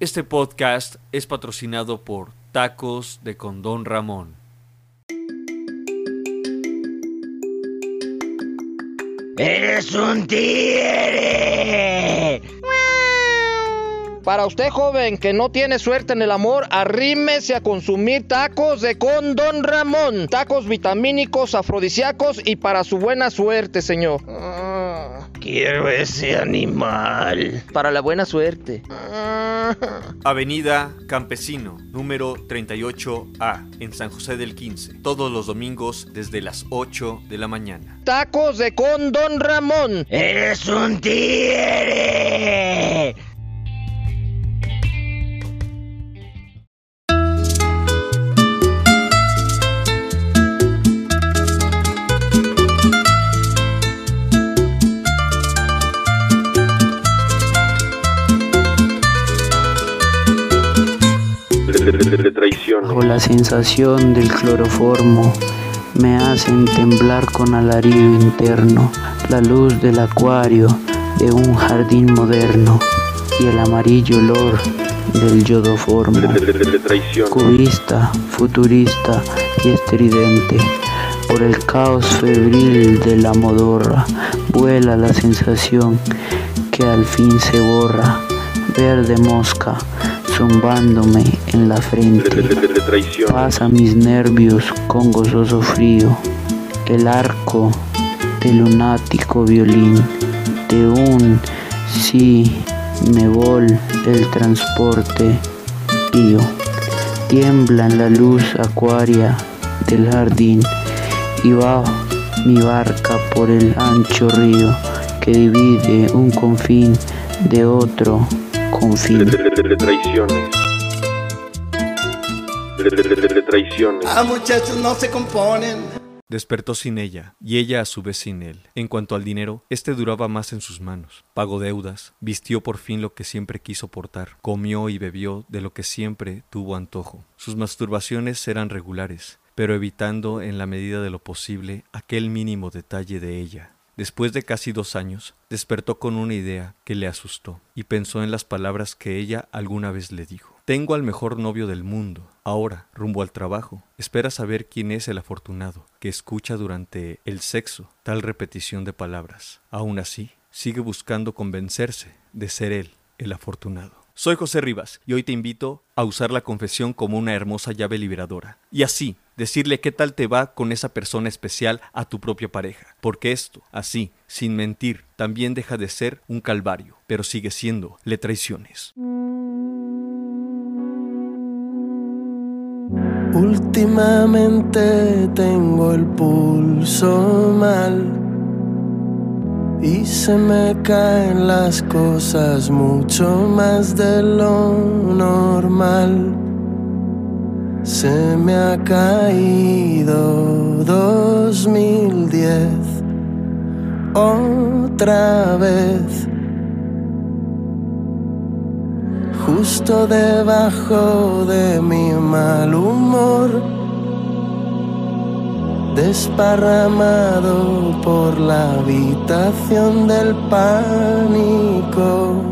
Este podcast es patrocinado por Tacos de Condón Ramón. ¡Eres un tigre! Para usted, joven, que no tiene suerte en el amor, arrímese a consumir tacos de con Don Ramón. Tacos vitamínicos, afrodisíacos y para su buena suerte, señor. Quiero ese animal. Para la buena suerte. Avenida Campesino, número 38A, en San José del 15. Todos los domingos desde las 8 de la mañana. Tacos de con Don Ramón. ¡Eres un tigre! Bajo la sensación del cloroformo me hacen temblar con alarido interno la luz del acuario de un jardín moderno y el amarillo olor del yodoformo. Cubista, futurista y estridente. Por el caos febril de la modorra vuela la sensación que al fin se borra. Verde mosca zumbándome en la frente. Pasa mis nervios con gozoso frío. El arco de lunático violín de un sí me vol el transporte pío. Tiembla en la luz acuaria del jardín y va mi barca por el ancho río que divide un confín de otro traiciones. Ah, muchachos, no se componen. Despertó sin ella, y ella a su vez sin él. En cuanto al dinero, este duraba más en sus manos. Pagó deudas, vistió por fin lo que siempre quiso portar, comió y bebió de lo que siempre tuvo antojo. Sus masturbaciones eran regulares, pero evitando en la medida de lo posible aquel mínimo detalle de ella. Después de casi dos años, despertó con una idea que le asustó y pensó en las palabras que ella alguna vez le dijo. Tengo al mejor novio del mundo. Ahora, rumbo al trabajo, espera saber quién es el afortunado que escucha durante el sexo tal repetición de palabras. Aún así, sigue buscando convencerse de ser él el afortunado. Soy José Rivas y hoy te invito a usar la confesión como una hermosa llave liberadora. Y así, decirle qué tal te va con esa persona especial a tu propia pareja. Porque esto, así, sin mentir, también deja de ser un calvario, pero sigue siendo le traiciones. Últimamente tengo el pulso mal y se me caen las cosas mucho más de lo normal. Se me ha caído 2010 otra vez. Justo debajo de mi mal humor, desparramado por la habitación del pánico.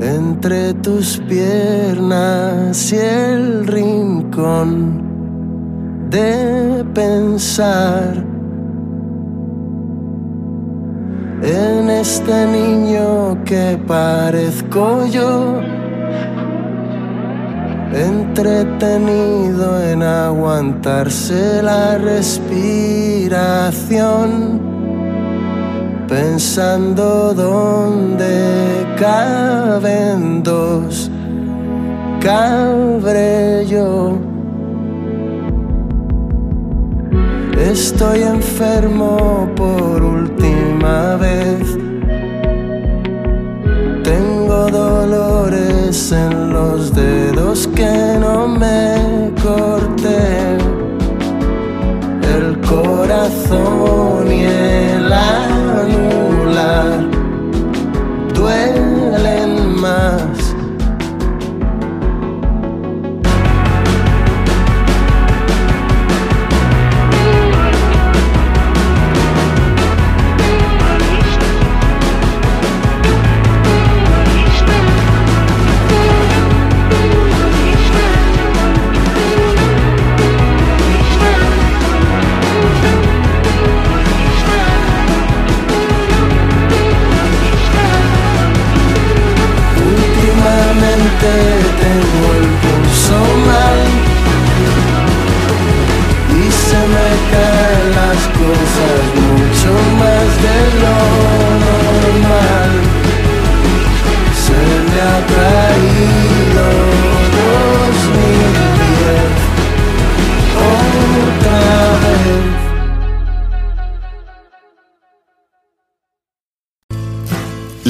Entre tus piernas y el rincón de pensar. En este niño que parezco yo, entretenido en aguantarse la respiración, pensando dónde caben dos, cabré yo. Estoy enfermo por última vez. Dolores en los dedos que no me corté. El corazón y el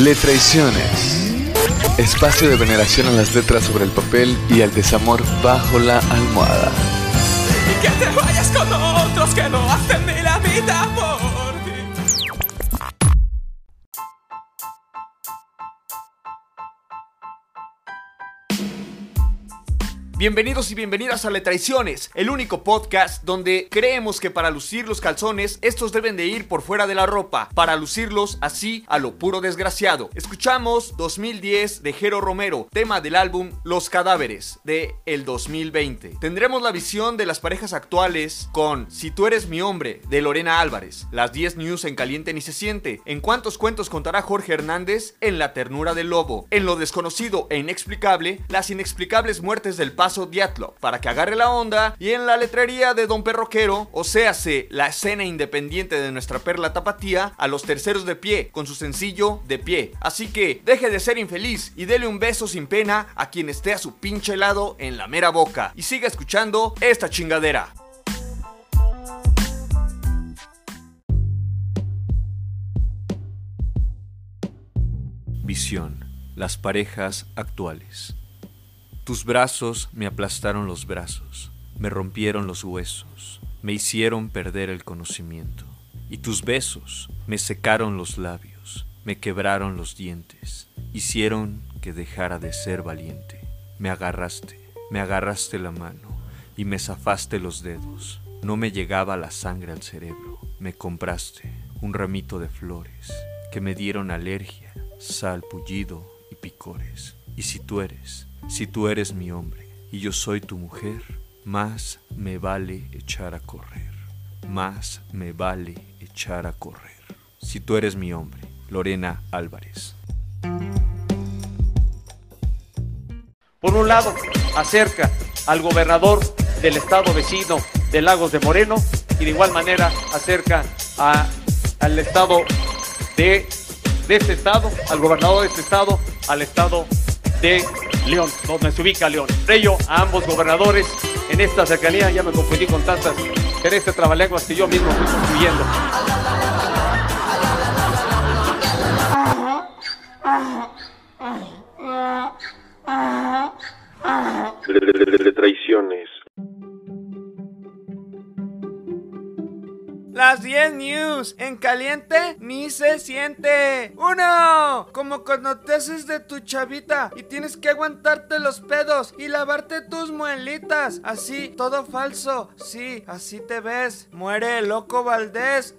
Le Traiciones. Espacio de veneración a las letras sobre el papel y al desamor bajo la almohada. Y que te vayas con otros que no hacen ni la por Bienvenidos y bienvenidas a Le Traiciones, el único podcast donde creemos que para lucir los calzones, estos deben de ir por fuera de la ropa, para lucirlos así a lo puro desgraciado. Escuchamos 2010 de Jero Romero, tema del álbum Los Cadáveres de el 2020. Tendremos la visión de las parejas actuales con Si tú eres mi hombre de Lorena Álvarez, las 10 news en caliente ni se siente, en cuántos cuentos contará Jorge Hernández en La ternura del lobo, en lo desconocido e inexplicable, las inexplicables muertes del padre para que agarre la onda y en la letrería de Don Perroquero, o séase la escena independiente de nuestra perla tapatía, a los terceros de pie con su sencillo de pie. Así que deje de ser infeliz y dele un beso sin pena a quien esté a su pinche helado en la mera boca y siga escuchando esta chingadera. Visión. Las parejas actuales. Tus brazos me aplastaron los brazos, me rompieron los huesos, me hicieron perder el conocimiento. Y tus besos me secaron los labios, me quebraron los dientes, hicieron que dejara de ser valiente. Me agarraste, me agarraste la mano y me zafaste los dedos. No me llegaba la sangre al cerebro. Me compraste un ramito de flores que me dieron alergia, sal, pullido y picores. Y si tú eres si tú eres mi hombre y yo soy tu mujer, más me vale echar a correr, más me vale echar a correr. Si tú eres mi hombre, Lorena Álvarez. Por un lado, acerca al gobernador del estado vecino de Lagos de Moreno y de igual manera acerca al estado de, de este estado, al gobernador de este estado, al estado de León, donde se ubica León. Ello a ambos gobernadores en esta cercanía, ya me confundí con tantas este trabalenguas que yo mismo fui construyendo. Las 10 news en caliente ni se siente. Uno, como cuando te de tu chavita y tienes que aguantarte los pedos y lavarte tus muelitas. Así, todo falso. Sí, así te ves. Muere loco Valdés.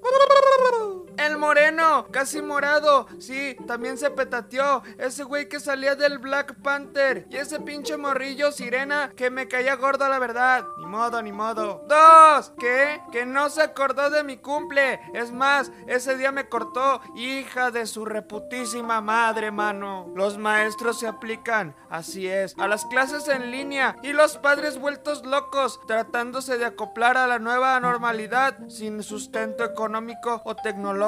El moreno, casi morado. Sí, también se petateó. Ese güey que salía del Black Panther. Y ese pinche morrillo sirena que me caía gordo, la verdad. Ni modo, ni modo. Dos, ¿qué? Que no se acordó de mi cumple. Es más, ese día me cortó. Hija de su reputísima madre, mano. Los maestros se aplican, así es, a las clases en línea. Y los padres vueltos locos, tratándose de acoplar a la nueva normalidad sin sustento económico o tecnológico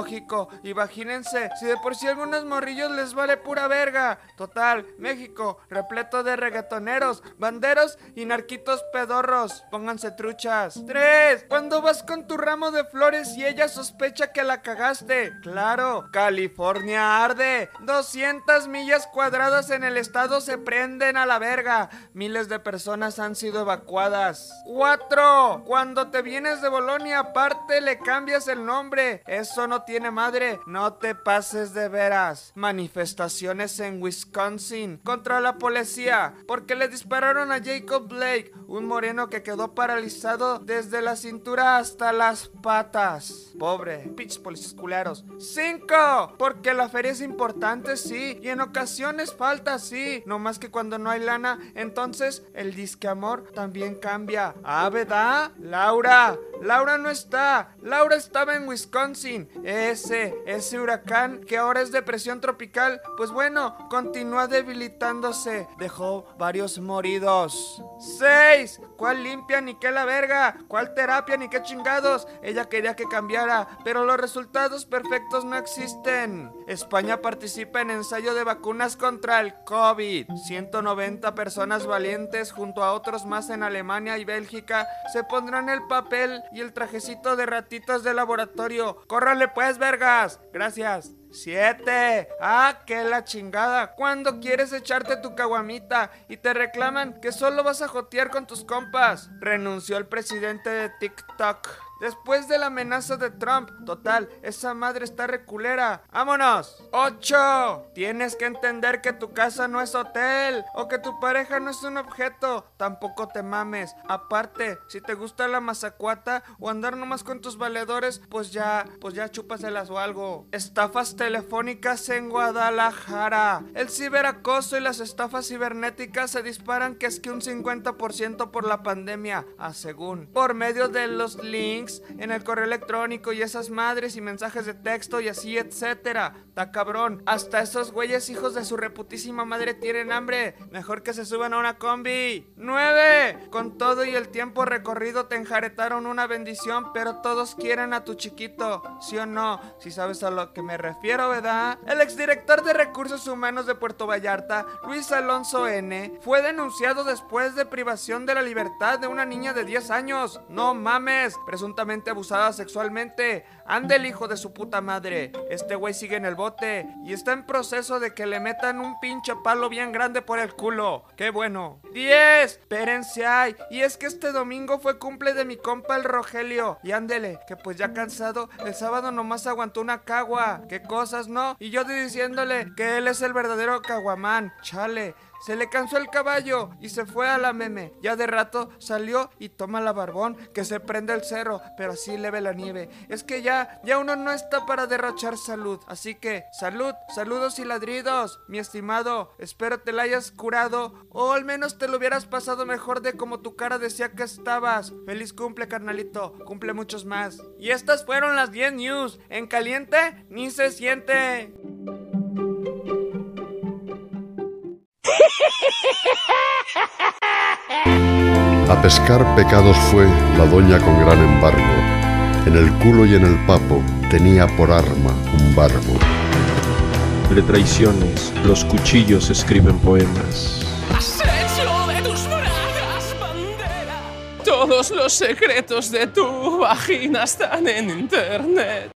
Imagínense, si de por sí algunos morrillos les vale pura verga. Total, México, repleto de reggaetoneros, banderos y narquitos pedorros. Pónganse truchas. 3. Cuando vas con tu ramo de flores y ella sospecha que la cagaste. Claro, California arde. 200 millas cuadradas en el estado se prenden a la verga. Miles de personas han sido evacuadas. 4. Cuando te vienes de Bolonia, aparte le cambias el nombre. Eso no tiene madre. No te pases de veras. Manifestaciones en Wisconsin contra la policía porque le dispararon a Jacob Blake, un moreno que quedó paralizado desde la cintura hasta las patas. Pobre, pinches policías culeros. 5. Porque la feria es importante, sí. Y en ocasiones falta, sí. No más que cuando no hay lana, entonces el disque amor también cambia. Ah, ¿verdad? Laura, Laura no está. Laura estaba en Wisconsin. Ese, ese huracán que ahora es depresión tropical, pues bueno, continúa debilitándose. Dejó varios moridos. 6. ¿Cuál limpia ni qué la verga? ¿Cuál terapia ni qué chingados? Ella quería que cambiara, pero los resultados perfectos no existen. España participa en ensayo de vacunas contra el COVID. 190 personas valientes junto a otros más en Alemania y Bélgica se pondrán el papel y el trajecito de ratitas de laboratorio. ¡Córrale pues, vergas! Gracias. 7. Ah, qué la chingada. Cuando quieres echarte tu caguamita y te reclaman que solo vas a jotear con tus compas? Renunció el presidente de TikTok. Después de la amenaza de Trump, total, esa madre está reculera. ¡Vámonos! 8. Tienes que entender que tu casa no es hotel o que tu pareja no es un objeto. Tampoco te mames. Aparte, si te gusta la mazacuata o andar nomás con tus valedores, pues ya, pues ya chúpaselas o algo. Estafas telefónicas en Guadalajara. El ciberacoso y las estafas cibernéticas se disparan que es que un 50% por la pandemia, a según. Por medio de los links en el correo electrónico y esas madres y mensajes de texto y así, etcétera. Ta cabrón. Hasta esos güeyes hijos de su reputísima madre tienen hambre. Mejor que se suban a una combi. 9. Con todo y el tiempo recorrido te enjaretaron una bendición, pero todos quieren a tu chiquito. ¿Sí o no? Si sabes a lo que me refiero, ¿verdad? El exdirector de Recursos Humanos de Puerto Vallarta, Luis Alonso N., fue denunciado después de privación de la libertad de una niña de 10 años. No mames. Presuntamente abusada sexualmente. Ande el hijo de su puta madre. Este güey sigue en el bote y está en proceso de que le metan un pinche palo bien grande por el culo. ¡Qué bueno! 10. Espérense ay. Y es que este domingo fue cumple de mi compa el Rogelio. Y ándele, que pues ya cansado, el sábado nomás aguantó una cagua. ¿Qué cosas, no? Y yo diciéndole que él es el verdadero caguamán. Chale. Se le cansó el caballo y se fue a la meme. Ya de rato salió y toma la barbón que se prende el cerro, pero así leve la nieve. Es que ya, ya uno no está para derrochar salud. Así que, salud, saludos y ladridos, mi estimado. Espero te la hayas curado o al menos te lo hubieras pasado mejor de como tu cara decía que estabas. Feliz cumple, carnalito. Cumple muchos más. Y estas fueron las 10 news. En caliente ni se siente. A pescar pecados fue la doña con gran embargo. En el culo y en el papo tenía por arma un barbo. De traiciones, los cuchillos escriben poemas. de tus bragas, bandera. Todos los secretos de tu vagina están en internet.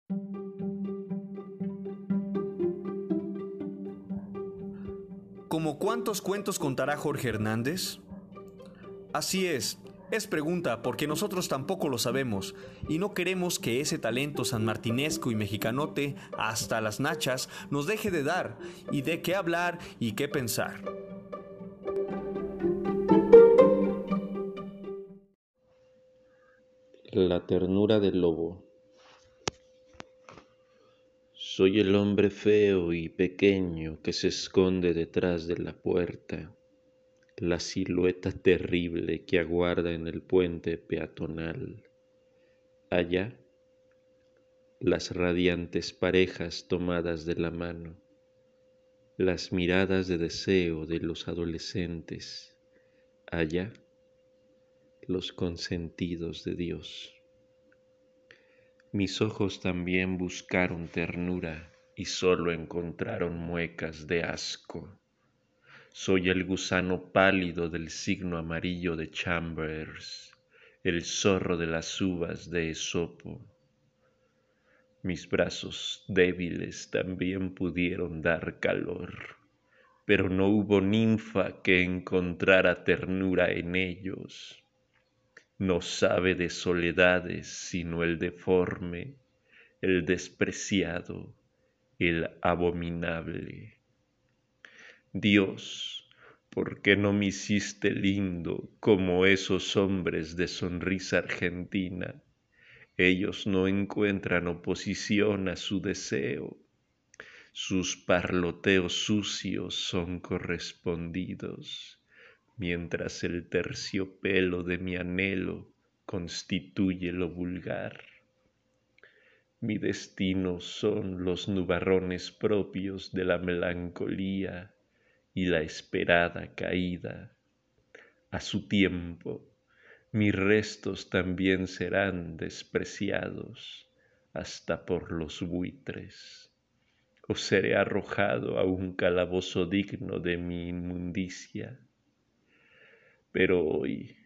¿Cómo cuántos cuentos contará Jorge Hernández? Así es, es pregunta porque nosotros tampoco lo sabemos y no queremos que ese talento sanmartinesco y mexicanote hasta las nachas nos deje de dar y de qué hablar y qué pensar. La ternura del lobo. Soy el hombre feo y pequeño que se esconde detrás de la puerta, la silueta terrible que aguarda en el puente peatonal. Allá, las radiantes parejas tomadas de la mano, las miradas de deseo de los adolescentes. Allá, los consentidos de Dios. Mis ojos también buscaron ternura y solo encontraron muecas de asco. Soy el gusano pálido del signo amarillo de Chambers, el zorro de las uvas de Esopo. Mis brazos débiles también pudieron dar calor, pero no hubo ninfa que encontrara ternura en ellos no sabe de soledades sino el deforme, el despreciado, el abominable. Dios, ¿por qué no me hiciste lindo como esos hombres de sonrisa argentina? Ellos no encuentran oposición a su deseo. Sus parloteos sucios son correspondidos mientras el terciopelo de mi anhelo constituye lo vulgar. Mi destino son los nubarrones propios de la melancolía y la esperada caída. A su tiempo, mis restos también serán despreciados hasta por los buitres, o seré arrojado a un calabozo digno de mi inmundicia. Pero hoy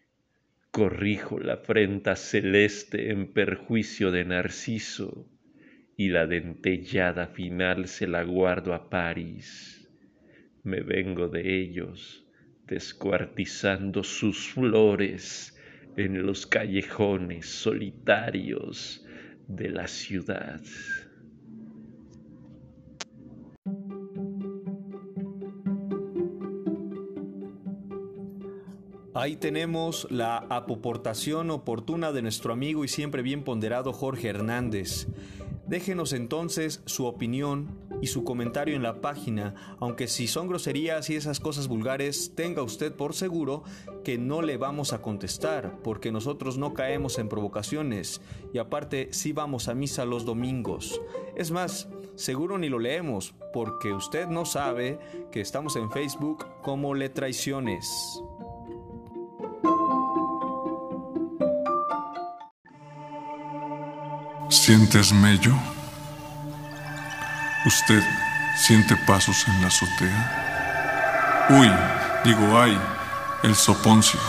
corrijo la afrenta celeste en perjuicio de Narciso y la dentellada final se la guardo a París. Me vengo de ellos descuartizando sus flores en los callejones solitarios de la ciudad. Ahí tenemos la apoportación oportuna de nuestro amigo y siempre bien ponderado Jorge Hernández. Déjenos entonces su opinión y su comentario en la página, aunque si son groserías y esas cosas vulgares, tenga usted por seguro que no le vamos a contestar, porque nosotros no caemos en provocaciones y aparte sí vamos a misa los domingos. Es más, seguro ni lo leemos, porque usted no sabe que estamos en Facebook como Le Traiciones. ¿Sientes mello? ¿Usted siente pasos en la azotea? Uy, digo ay, el soponcio,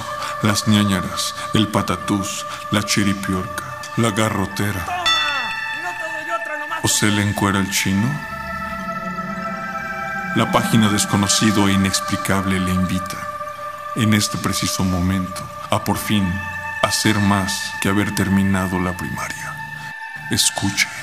las ñañaras, el patatús, la chiripiorca, la garrotera. ¿O se le encuera el chino? La página desconocido e inexplicable le invita, en este preciso momento, a por fin hacer más que haber terminado la primaria. Escuche.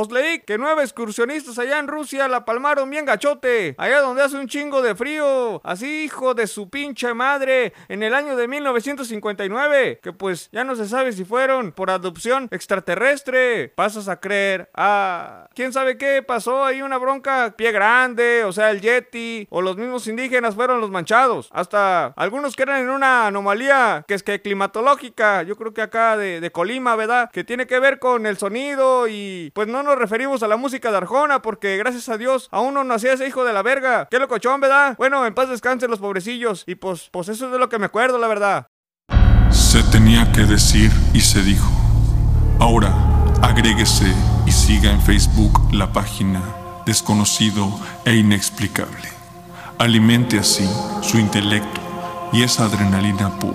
Pues que nueve excursionistas allá en Rusia la palmaron bien gachote, allá donde hace un chingo de frío, así hijo de su pinche madre, en el año de 1959, que pues ya no se sabe si fueron por adopción extraterrestre. Pasas a creer, ah, quién sabe qué pasó ahí una bronca, pie grande, o sea, el Yeti, o los mismos indígenas fueron los manchados, hasta algunos que eran en una anomalía que es que climatológica, yo creo que acá de, de Colima, ¿verdad? Que tiene que ver con el sonido y pues no no nos referimos a la música de Arjona, porque gracias a Dios aún no nacía ese hijo de la verga. Qué locochón, ¿verdad? Bueno, en paz descansen los pobrecillos. Y pues, pues eso es de lo que me acuerdo, la verdad. Se tenía que decir y se dijo. Ahora, agréguese y siga en Facebook la página Desconocido e Inexplicable. Alimente así su intelecto y esa adrenalina por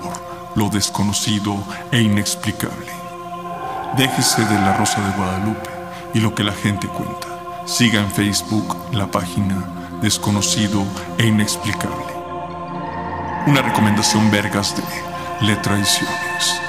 lo desconocido e inexplicable. Déjese de la Rosa de Guadalupe y lo que la gente cuenta. Siga en Facebook la página Desconocido e Inexplicable. Una recomendación vergas de Le Traiciones.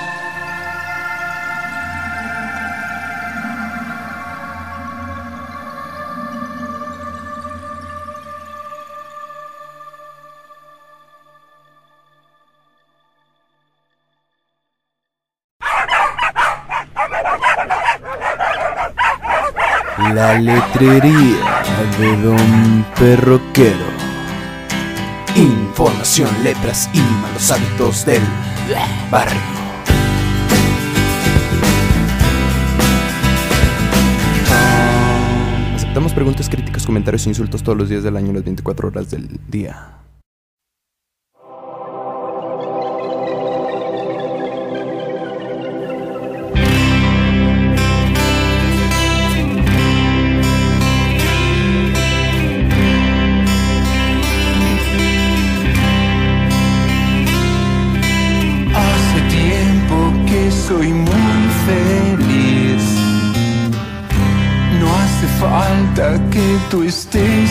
La letrería de Don Perroquero. Información, letras y malos hábitos del barrio. Aceptamos preguntas, críticas, comentarios e insultos todos los días del año, las 24 horas del día. Que tú estés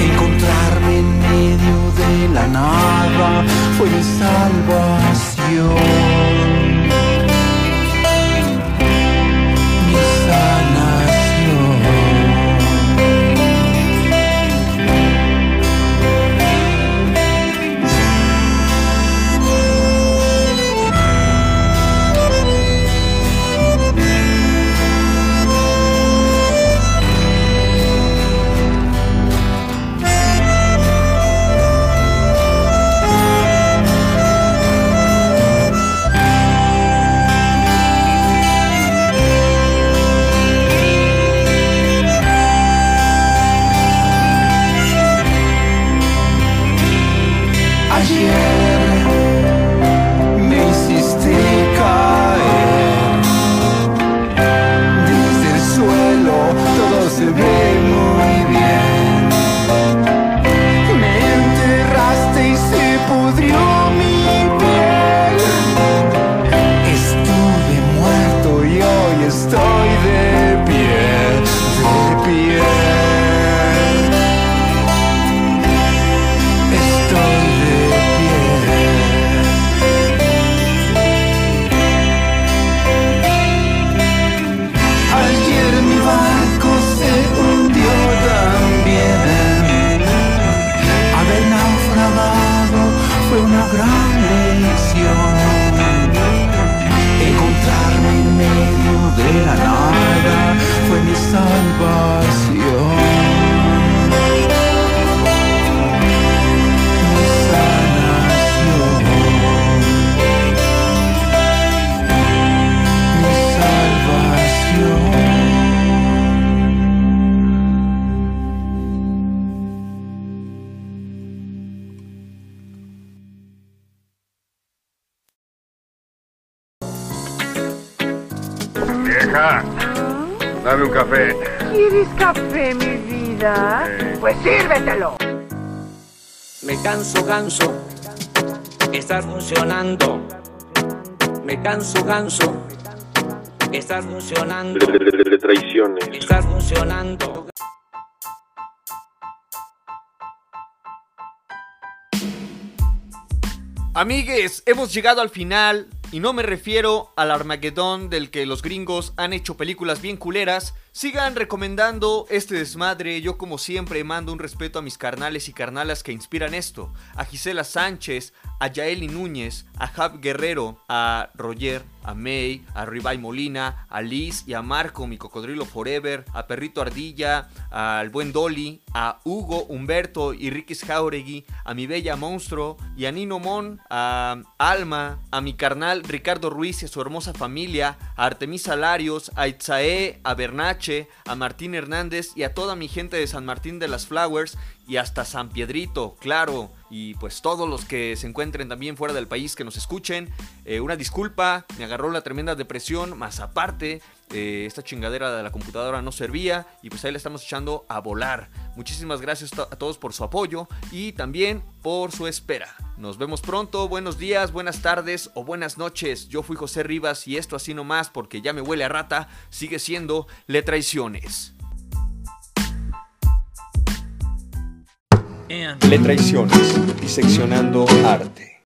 Encontrarme en medio de la nada fue mi salvación. Me canso, ganso. Estás funcionando. Me canso, ganso. Estás funcionando. Le, le- le- le traiciones. Estás funcionando. Amigues, hemos llegado al final y no me refiero al Armagedón del que los gringos han hecho películas bien culeras. Sigan recomendando este desmadre. Yo como siempre mando un respeto a mis carnales y carnalas que inspiran esto. A Gisela Sánchez, a Yaeli Núñez, a Jab Guerrero, a Roger, a May, a Ribay Molina, a Liz y a Marco, mi cocodrilo forever, a Perrito Ardilla, al buen Dolly, a Hugo, Humberto y Riquis Jauregui, a mi bella monstruo y a Nino Mon, a Alma, a mi carnal Ricardo Ruiz y a su hermosa familia, a Artemisa Larios, a Itzae, a A Martín Hernández y a toda mi gente de San Martín de las Flowers y hasta San Piedrito, claro. Y pues todos los que se encuentren también fuera del país que nos escuchen. eh, una disculpa, me agarró la tremenda depresión, más aparte, eh, esta chingadera de la computadora no servía y pues ahí le estamos echando a volar. Muchísimas gracias a todos por su apoyo y también por su espera. Nos vemos pronto, buenos días, buenas tardes o buenas noches. Yo fui José Rivas y esto así nomás porque ya me huele a rata, sigue siendo Le Traiciones. Le Traiciones, diseccionando arte.